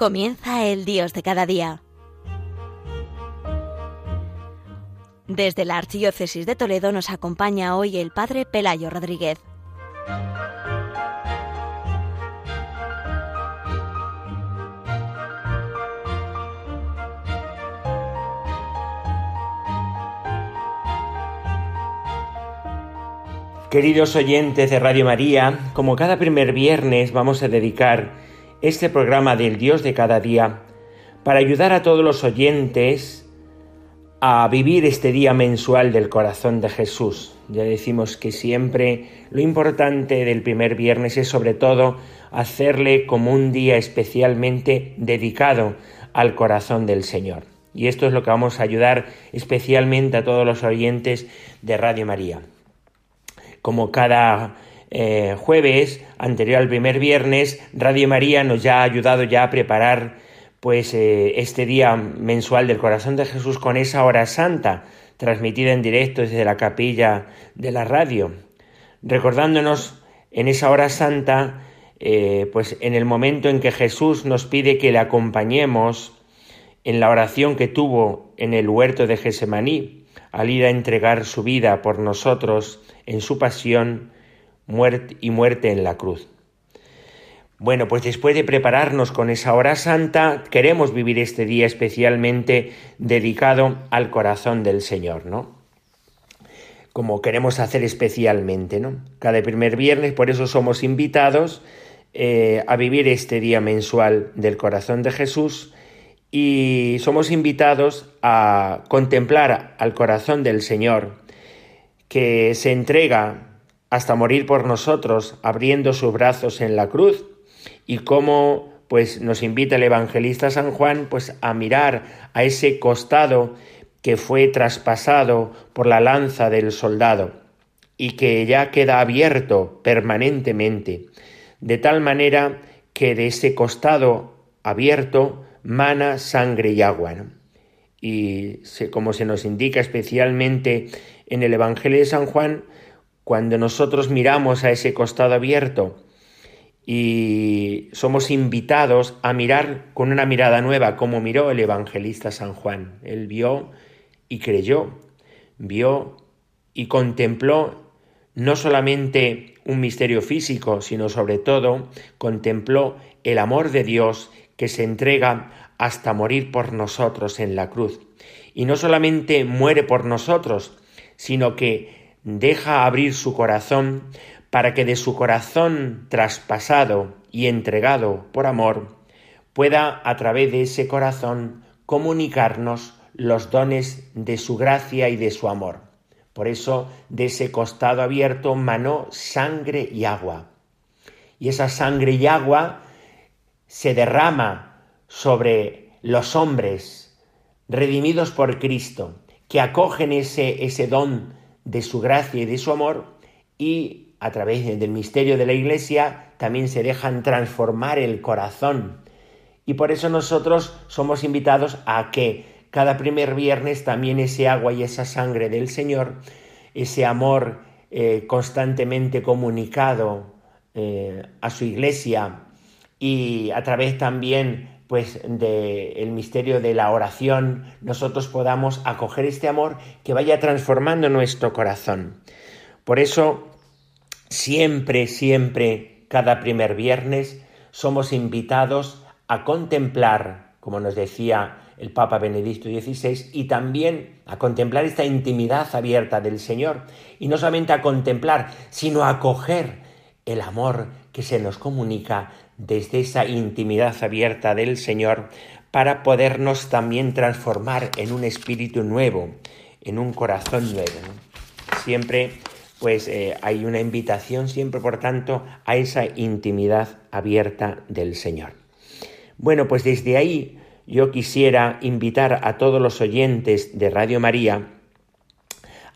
Comienza el Dios de cada día. Desde la Archidiócesis de Toledo nos acompaña hoy el Padre Pelayo Rodríguez. Queridos oyentes de Radio María, como cada primer viernes vamos a dedicar este programa del Dios de cada día para ayudar a todos los oyentes a vivir este día mensual del corazón de Jesús. Ya decimos que siempre lo importante del primer viernes es sobre todo hacerle como un día especialmente dedicado al corazón del Señor. Y esto es lo que vamos a ayudar especialmente a todos los oyentes de Radio María. Como cada eh, jueves, anterior al primer viernes, Radio María nos ya ha ayudado ya a preparar pues eh, este día mensual del corazón de Jesús con esa hora santa, transmitida en directo desde la capilla de la radio, recordándonos en esa hora santa, eh, pues en el momento en que Jesús nos pide que le acompañemos en la oración que tuvo en el huerto de Gesemaní, al ir a entregar su vida por nosotros en su pasión, muerte y muerte en la cruz. Bueno, pues después de prepararnos con esa hora santa, queremos vivir este día especialmente dedicado al corazón del Señor, ¿no? Como queremos hacer especialmente, ¿no? Cada primer viernes, por eso somos invitados eh, a vivir este día mensual del corazón de Jesús y somos invitados a contemplar al corazón del Señor que se entrega hasta morir por nosotros, abriendo sus brazos en la cruz, y cómo pues nos invita el evangelista San Juan pues a mirar a ese costado que fue traspasado por la lanza del soldado y que ya queda abierto permanentemente, de tal manera que de ese costado abierto mana sangre y agua. Y como se nos indica especialmente en el Evangelio de San Juan, cuando nosotros miramos a ese costado abierto y somos invitados a mirar con una mirada nueva, como miró el evangelista San Juan. Él vio y creyó, vio y contempló no solamente un misterio físico, sino sobre todo contempló el amor de Dios que se entrega hasta morir por nosotros en la cruz. Y no solamente muere por nosotros, sino que deja abrir su corazón para que de su corazón traspasado y entregado por amor pueda a través de ese corazón comunicarnos los dones de su gracia y de su amor. Por eso de ese costado abierto manó sangre y agua. Y esa sangre y agua se derrama sobre los hombres redimidos por Cristo, que acogen ese, ese don de su gracia y de su amor y a través del misterio de la Iglesia también se dejan transformar el corazón. Y por eso nosotros somos invitados a que cada primer viernes también ese agua y esa sangre del Señor, ese amor eh, constantemente comunicado eh, a su Iglesia y a través también pues del misterio de la oración, nosotros podamos acoger este amor que vaya transformando nuestro corazón. Por eso, siempre, siempre, cada primer viernes, somos invitados a contemplar, como nos decía el Papa Benedicto XVI, y también a contemplar esta intimidad abierta del Señor, y no solamente a contemplar, sino a acoger el amor que se nos comunica desde esa intimidad abierta del Señor para podernos también transformar en un espíritu nuevo, en un corazón nuevo. Siempre pues eh, hay una invitación siempre, por tanto, a esa intimidad abierta del Señor. Bueno, pues desde ahí yo quisiera invitar a todos los oyentes de Radio María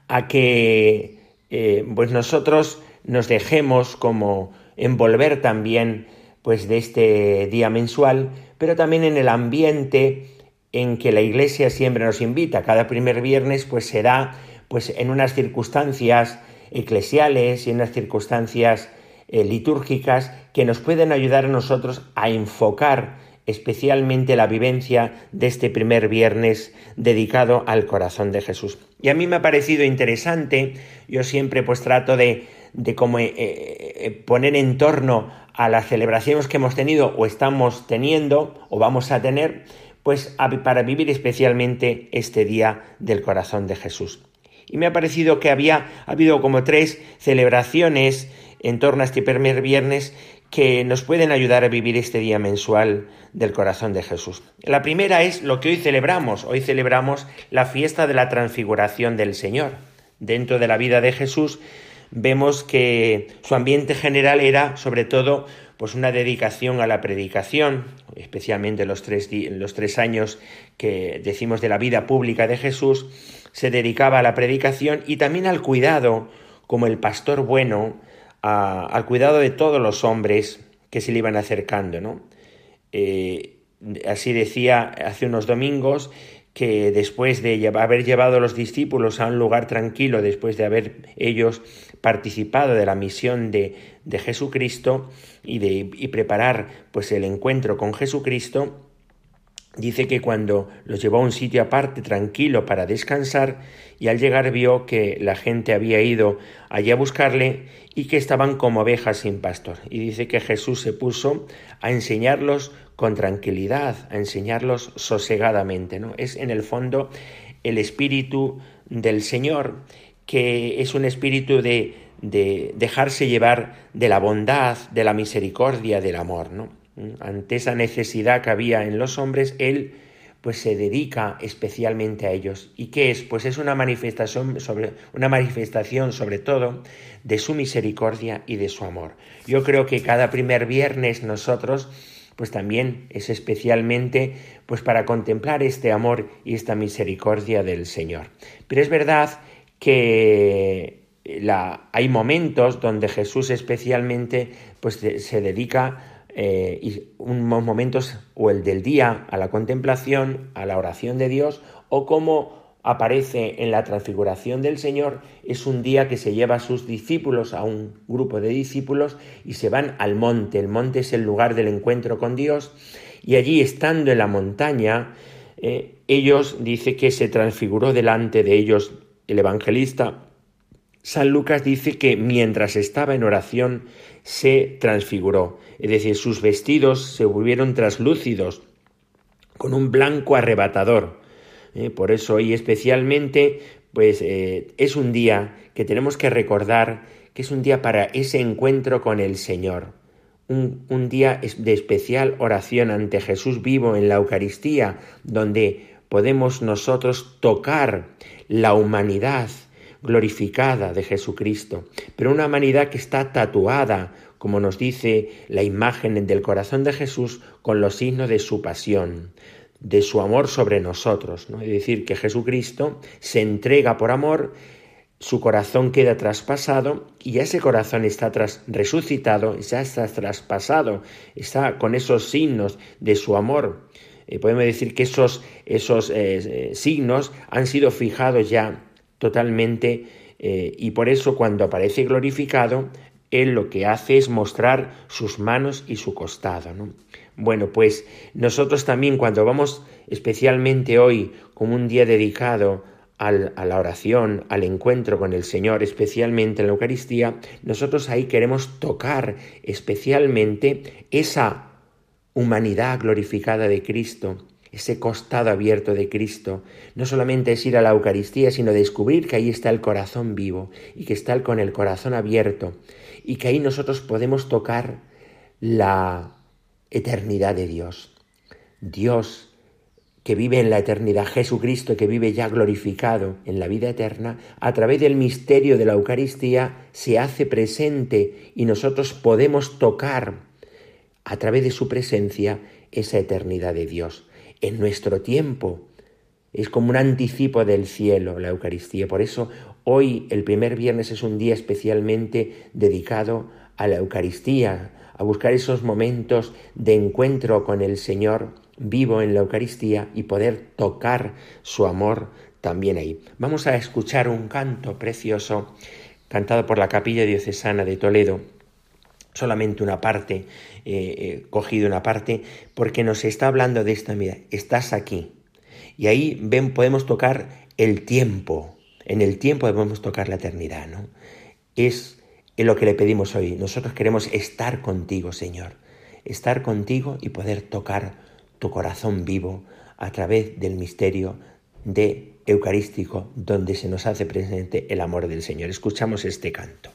a que eh, pues nosotros nos dejemos como envolver también pues de este día mensual, pero también en el ambiente en que la Iglesia siempre nos invita. Cada primer viernes pues será pues en unas circunstancias eclesiales y en unas circunstancias eh, litúrgicas que nos pueden ayudar a nosotros a enfocar especialmente la vivencia de este primer viernes dedicado al corazón de Jesús. Y a mí me ha parecido interesante, yo siempre pues trato de, de eh, eh, poner en torno a las celebraciones que hemos tenido o estamos teniendo o vamos a tener, pues para vivir especialmente este día del corazón de Jesús. Y me ha parecido que había habido como tres celebraciones en torno a este primer viernes que nos pueden ayudar a vivir este día mensual del corazón de Jesús. La primera es lo que hoy celebramos. Hoy celebramos la fiesta de la transfiguración del Señor. Dentro de la vida de Jesús vemos que su ambiente general era sobre todo pues una dedicación a la predicación, especialmente los tres, los tres años que decimos de la vida pública de Jesús, se dedicaba a la predicación y también al cuidado, como el pastor bueno, al cuidado de todos los hombres que se le iban acercando, ¿no? Eh, así decía hace unos domingos que después de haber llevado a los discípulos a un lugar tranquilo, después de haber ellos participado de la misión de, de Jesucristo y de y preparar pues el encuentro con Jesucristo, dice que cuando los llevó a un sitio aparte tranquilo para descansar y al llegar vio que la gente había ido allí a buscarle y que estaban como ovejas sin pastor. Y dice que Jesús se puso a enseñarlos con tranquilidad, a enseñarlos sosegadamente. ¿no? Es en el fondo el espíritu del Señor, que es un espíritu de, de dejarse llevar de la bondad, de la misericordia, del amor. ¿no? Ante esa necesidad que había en los hombres, Él pues se dedica especialmente a ellos. ¿Y qué es? Pues es una manifestación sobre una manifestación sobre todo de su misericordia y de su amor. Yo creo que cada primer viernes nosotros pues también es especialmente pues para contemplar este amor y esta misericordia del Señor. Pero es verdad que la, hay momentos donde Jesús especialmente pues se dedica eh, y unos momentos o el del día a la contemplación, a la oración de Dios, o como aparece en la transfiguración del Señor, es un día que se lleva a sus discípulos, a un grupo de discípulos, y se van al monte. El monte es el lugar del encuentro con Dios, y allí estando en la montaña, eh, ellos dice que se transfiguró delante de ellos el evangelista. San Lucas dice que mientras estaba en oración se transfiguró es decir, sus vestidos se volvieron traslúcidos, con un blanco arrebatador. Eh, por eso hoy especialmente, pues eh, es un día que tenemos que recordar que es un día para ese encuentro con el Señor. Un, un día de especial oración ante Jesús vivo en la Eucaristía, donde podemos nosotros tocar la humanidad glorificada de Jesucristo, pero una humanidad que está tatuada como nos dice la imagen del corazón de Jesús, con los signos de su pasión, de su amor sobre nosotros. ¿no? Es decir, que Jesucristo se entrega por amor, su corazón queda traspasado y ese corazón está resucitado, ya está traspasado, está con esos signos de su amor. Eh, podemos decir que esos, esos eh, eh, signos han sido fijados ya totalmente y por eso cuando aparece glorificado él lo que hace es mostrar sus manos y su costado. Bueno, pues nosotros también cuando vamos especialmente hoy como un día dedicado a la oración, al encuentro con el Señor, especialmente en la Eucaristía, nosotros ahí queremos tocar especialmente esa humanidad glorificada de Cristo, ese costado abierto de Cristo. No solamente es ir a la Eucaristía, sino descubrir que ahí está el corazón vivo y que está con el corazón abierto y que ahí nosotros podemos tocar la eternidad de Dios. Dios que vive en la eternidad, Jesucristo que vive ya glorificado en la vida eterna, a través del misterio de la Eucaristía se hace presente y nosotros podemos tocar a través de su presencia esa eternidad de Dios. En nuestro tiempo es como un anticipo del cielo la Eucaristía. Por eso Hoy, el primer viernes, es un día especialmente dedicado a la Eucaristía, a buscar esos momentos de encuentro con el Señor vivo en la Eucaristía y poder tocar su amor también ahí. Vamos a escuchar un canto precioso cantado por la Capilla Diocesana de Toledo solamente una parte, eh, eh, cogido una parte, porque nos está hablando de esta, mira, estás aquí. Y ahí ven, podemos tocar el tiempo, en el tiempo podemos tocar la eternidad, ¿no? Es lo que le pedimos hoy. Nosotros queremos estar contigo, Señor, estar contigo y poder tocar tu corazón vivo a través del misterio de Eucarístico, donde se nos hace presente el amor del Señor. Escuchamos este canto.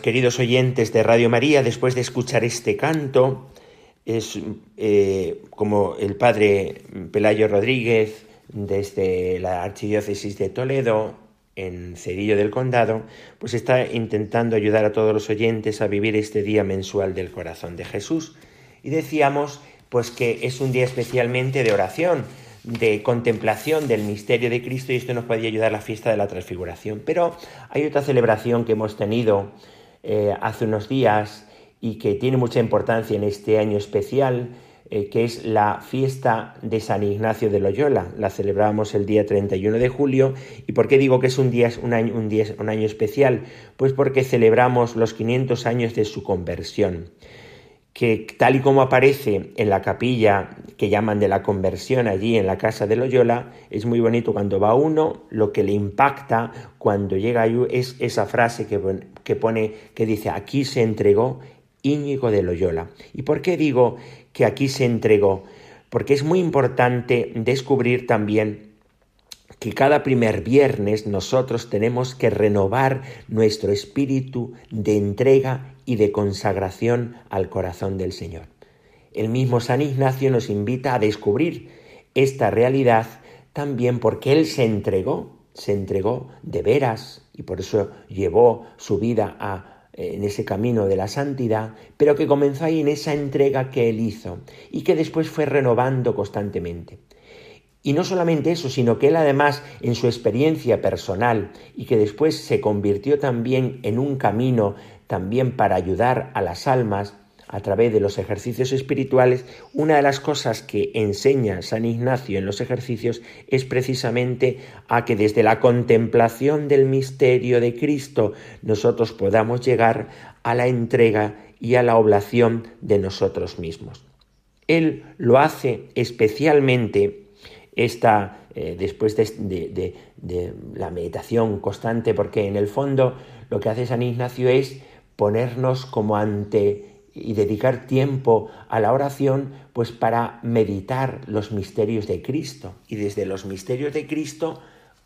Queridos oyentes de Radio María, después de escuchar este canto, es eh, como el padre Pelayo Rodríguez desde la Archidiócesis de Toledo, en Cedillo del Condado, pues está intentando ayudar a todos los oyentes a vivir este día mensual del corazón de Jesús. Y decíamos pues que es un día especialmente de oración, de contemplación del misterio de Cristo y esto nos puede ayudar a la fiesta de la transfiguración. Pero hay otra celebración que hemos tenido eh, hace unos días y que tiene mucha importancia en este año especial, eh, que es la fiesta de San Ignacio de Loyola. La celebramos el día 31 de julio. ¿Y por qué digo que es un, día, un, año, un, día, un año especial? Pues porque celebramos los 500 años de su conversión que tal y como aparece en la capilla que llaman de la conversión allí en la casa de Loyola, es muy bonito cuando va uno, lo que le impacta cuando llega ahí es esa frase que, que pone, que dice, aquí se entregó Íñigo de Loyola. ¿Y por qué digo que aquí se entregó? Porque es muy importante descubrir también que cada primer viernes nosotros tenemos que renovar nuestro espíritu de entrega y de consagración al corazón del Señor. El mismo San Ignacio nos invita a descubrir esta realidad también porque Él se entregó, se entregó de veras y por eso llevó su vida en ese camino de la santidad, pero que comenzó ahí en esa entrega que Él hizo y que después fue renovando constantemente. Y no solamente eso, sino que él además en su experiencia personal y que después se convirtió también en un camino también para ayudar a las almas, a través de los ejercicios espirituales, una de las cosas que enseña San Ignacio en los ejercicios es precisamente a que desde la contemplación del misterio de Cristo nosotros podamos llegar a la entrega y a la oblación de nosotros mismos. Él lo hace especialmente esta, eh, después de, de la meditación constante, porque en el fondo lo que hace San Ignacio es ponernos como ante y dedicar tiempo a la oración, pues para meditar los misterios de Cristo. Y desde los misterios de Cristo,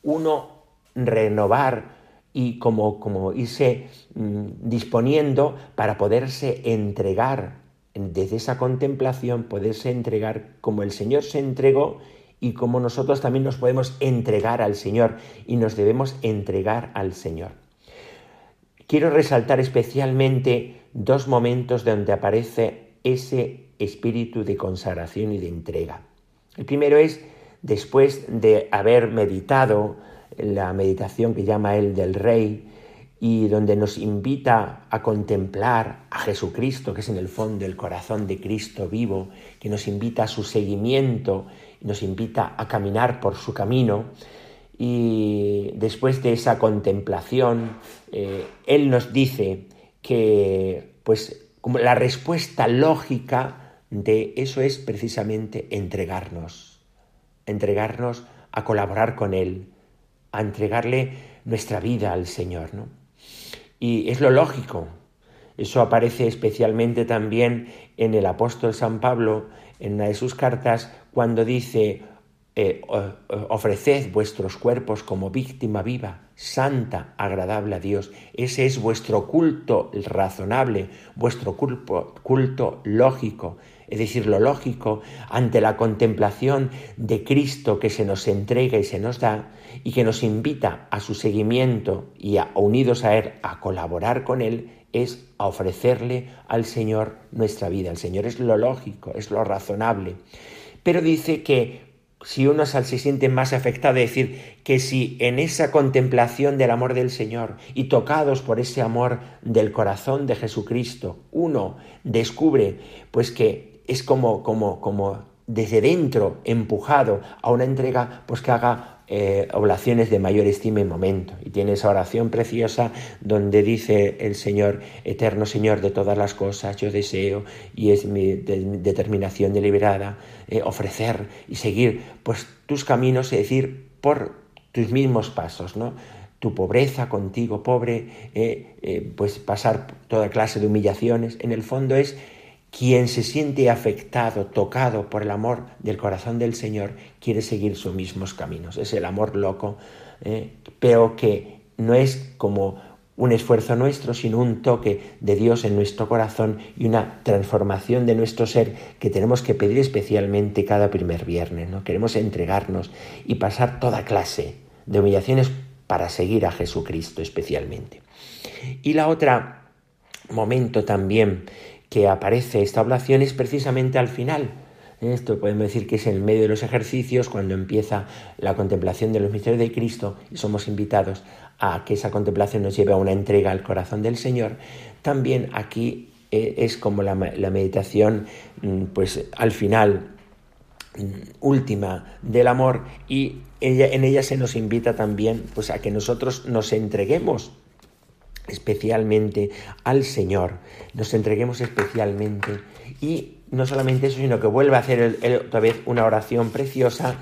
uno renovar y como, como irse mm, disponiendo para poderse entregar, desde esa contemplación, poderse entregar como el Señor se entregó y como nosotros también nos podemos entregar al Señor y nos debemos entregar al Señor. Quiero resaltar especialmente dos momentos donde aparece ese espíritu de consagración y de entrega. El primero es después de haber meditado la meditación que llama él del Rey y donde nos invita a contemplar a Jesucristo, que es en el fondo el corazón de Cristo vivo, que nos invita a su seguimiento, nos invita a caminar por su camino, y después de esa contemplación, eh, Él nos dice que pues, como la respuesta lógica de eso es precisamente entregarnos, entregarnos a colaborar con Él, a entregarle nuestra vida al Señor. ¿no? Y es lo lógico. Eso aparece especialmente también en el apóstol San Pablo, en una de sus cartas, cuando dice, eh, ofreced vuestros cuerpos como víctima viva, santa, agradable a Dios. Ese es vuestro culto razonable, vuestro culto, culto lógico. Es decir, lo lógico ante la contemplación de Cristo que se nos entrega y se nos da y que nos invita a su seguimiento y a, unidos a Él a colaborar con Él es a ofrecerle al Señor nuestra vida. El Señor es lo lógico, es lo razonable. Pero dice que si uno se siente más afectado, es decir, que si en esa contemplación del amor del Señor y tocados por ese amor del corazón de Jesucristo, uno descubre pues que es como, como, como desde dentro empujado a una entrega, pues que haga eh, oblaciones de mayor estima y momento. Y tiene esa oración preciosa donde dice el Señor, eterno Señor de todas las cosas, yo deseo, y es mi, determinación deliberada, eh, ofrecer y seguir pues tus caminos, es decir, por tus mismos pasos, ¿no? tu pobreza contigo, pobre, eh, pues pasar toda clase de humillaciones, en el fondo es quien se siente afectado, tocado por el amor del corazón del Señor, quiere seguir sus mismos caminos. Es el amor loco, eh, pero que no es como un esfuerzo nuestro, sino un toque de Dios en nuestro corazón y una transformación de nuestro ser que tenemos que pedir especialmente cada primer viernes. ¿no? Queremos entregarnos y pasar toda clase de humillaciones para seguir a Jesucristo especialmente. Y la otra momento también que aparece esta oblación es precisamente al final. Esto podemos decir que es en el medio de los ejercicios, cuando empieza la contemplación de los misterios de Cristo y somos invitados a que esa contemplación nos lleve a una entrega al corazón del Señor. También aquí eh, es como la, meditación, mm, pues al final mm, última del amor y en ella se nos invita también pues a que nosotros nos entreguemos especialmente al Señor, nos entreguemos especialmente y no solamente eso, sino que vuelva a hacer otra vez una oración preciosa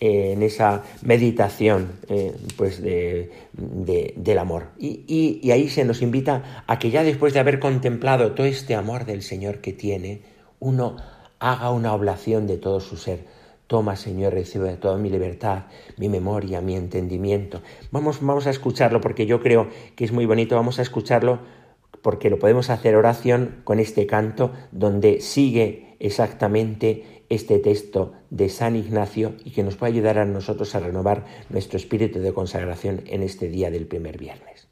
eh, en esa meditación eh, pues de, del amor. Y, y ahí se nos invita a que ya después de haber contemplado todo este amor del Señor que tiene, uno haga una oblación de todo su ser Toma, Señor, recibe toda mi libertad, mi memoria, mi entendimiento. Vamos, vamos a escucharlo porque yo creo que es muy bonito. Vamos a escucharlo porque lo podemos hacer oración con este canto donde sigue exactamente este texto de San Ignacio y que nos puede ayudar a nosotros a renovar nuestro espíritu de consagración en este día del primer viernes.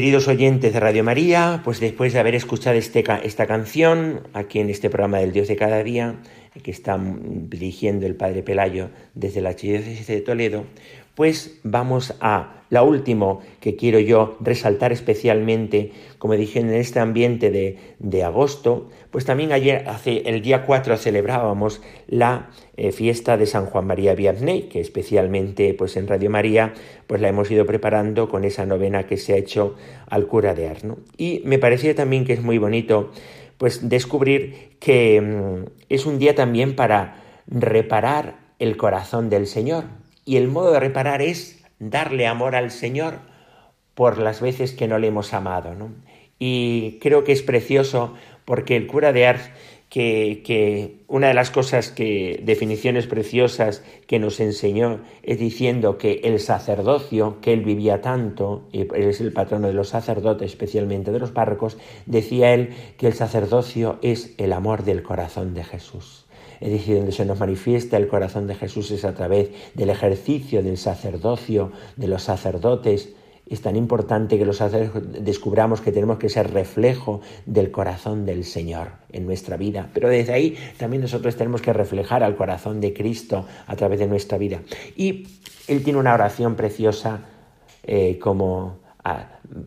Queridos oyentes de Radio María, pues después de haber escuchado este esta canción aquí en este programa del Dios de cada día, que está dirigiendo el Padre Pelayo desde la Archidiócesis de Toledo, pues vamos a la última que quiero yo resaltar especialmente, como dije, en este ambiente de, de agosto, pues también ayer, hace, el día 4, celebrábamos la eh, fiesta de San Juan María Vianney, que especialmente pues en Radio María pues la hemos ido preparando con esa novena que se ha hecho al cura de Arno. Y me parecía también que es muy bonito pues descubrir que mm, es un día también para reparar el corazón del Señor. Y el modo de reparar es darle amor al Señor por las veces que no le hemos amado. ¿no? Y creo que es precioso porque el cura de Ars, que, una de las cosas que, definiciones preciosas que nos enseñó es diciendo que el sacerdocio, que él vivía tanto, y él es el patrono de los sacerdotes, especialmente de los párrocos, decía él que el sacerdocio es el amor del corazón de Jesús. Es decir, donde se nos manifiesta el corazón de Jesús es a través del ejercicio del sacerdocio, de los sacerdotes. Es tan importante que los sacerdotes descubramos que tenemos que ser reflejo del corazón del Señor en nuestra vida. Pero desde ahí también nosotros tenemos que reflejar al corazón de Cristo a través de nuestra vida. Y Él tiene una oración preciosa eh, como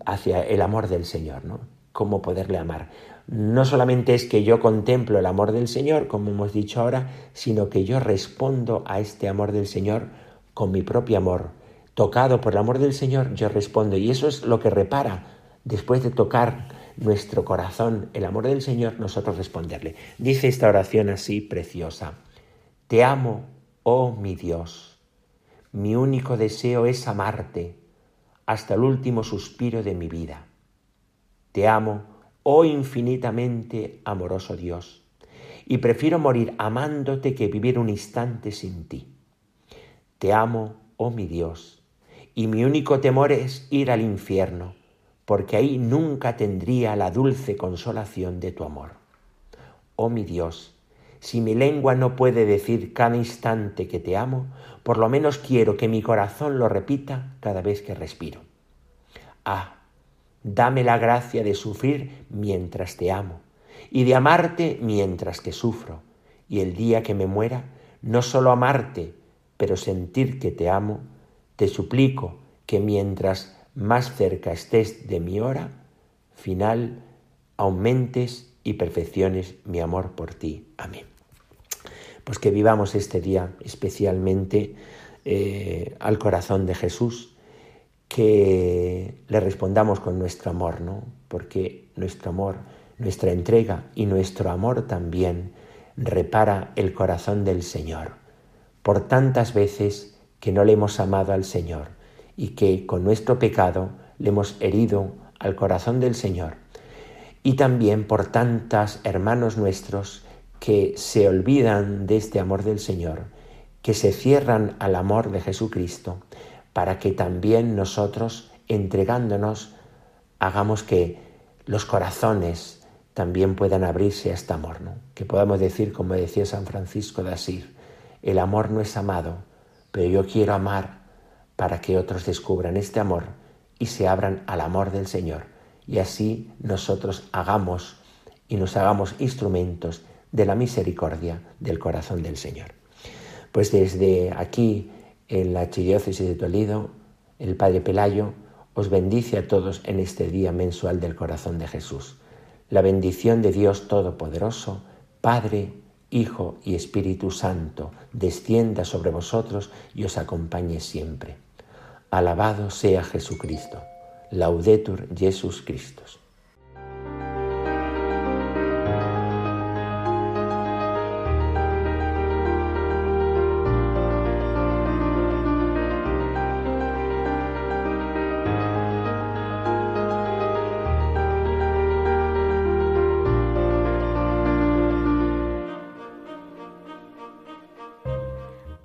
hacia el amor del Señor, ¿no? Cómo poderle amar no solamente es que yo contemplo el amor del Señor, como hemos dicho ahora, sino que yo respondo a este amor del Señor con mi propio amor. Tocado por el amor del Señor, yo respondo. Y eso es lo que repara, después de tocar nuestro corazón el amor del Señor, nosotros responderle. Dice esta oración así preciosa. Te amo, oh mi Dios. Mi único deseo es amarte hasta el último suspiro de mi vida. Te amo, oh infinitamente amoroso Dios, y prefiero morir amándote que vivir un instante sin ti. Te amo, oh mi Dios, y mi único temor es ir al infierno, porque ahí nunca tendría la dulce consolación de tu amor. Oh mi Dios, si mi lengua no puede decir cada instante que te amo, por lo menos quiero que mi corazón lo repita cada vez que respiro. Ah, Dame la gracia de sufrir mientras te amo y de amarte mientras que sufro. Y el día que me muera, no solo amarte, pero sentir que te amo, te suplico que mientras más cerca estés de mi hora final, aumentes y perfecciones mi amor por ti. Amén. Pues que vivamos este día especialmente eh, al corazón de Jesús que le respondamos con nuestro amor, ¿no? Porque nuestro amor, nuestra entrega y nuestro amor también repara el corazón del Señor. Por tantas veces que no le hemos amado al Señor y que con nuestro pecado le hemos herido al corazón del Señor. y también por tantas hermanos nuestros que se olvidan de este amor del Señor, que se cierran al amor de Jesucristo, para que también nosotros, entregándonos, hagamos que los corazones también puedan abrirse a este amor, ¿no? que podamos decir, como decía San Francisco de Asir, el amor no es amado, pero yo quiero amar para que otros descubran este amor y se abran al amor del Señor. Y así nosotros hagamos y nos hagamos instrumentos de la misericordia del corazón del Señor. Pues desde aquí, en la Archidiócesis de Toledo, el Padre Pelayo os bendice a todos en este día mensual del corazón de Jesús. La bendición de Dios Todopoderoso, Padre, Hijo y Espíritu Santo, descienda sobre vosotros y os acompañe siempre. Alabado sea Jesucristo. Laudetur Jesus.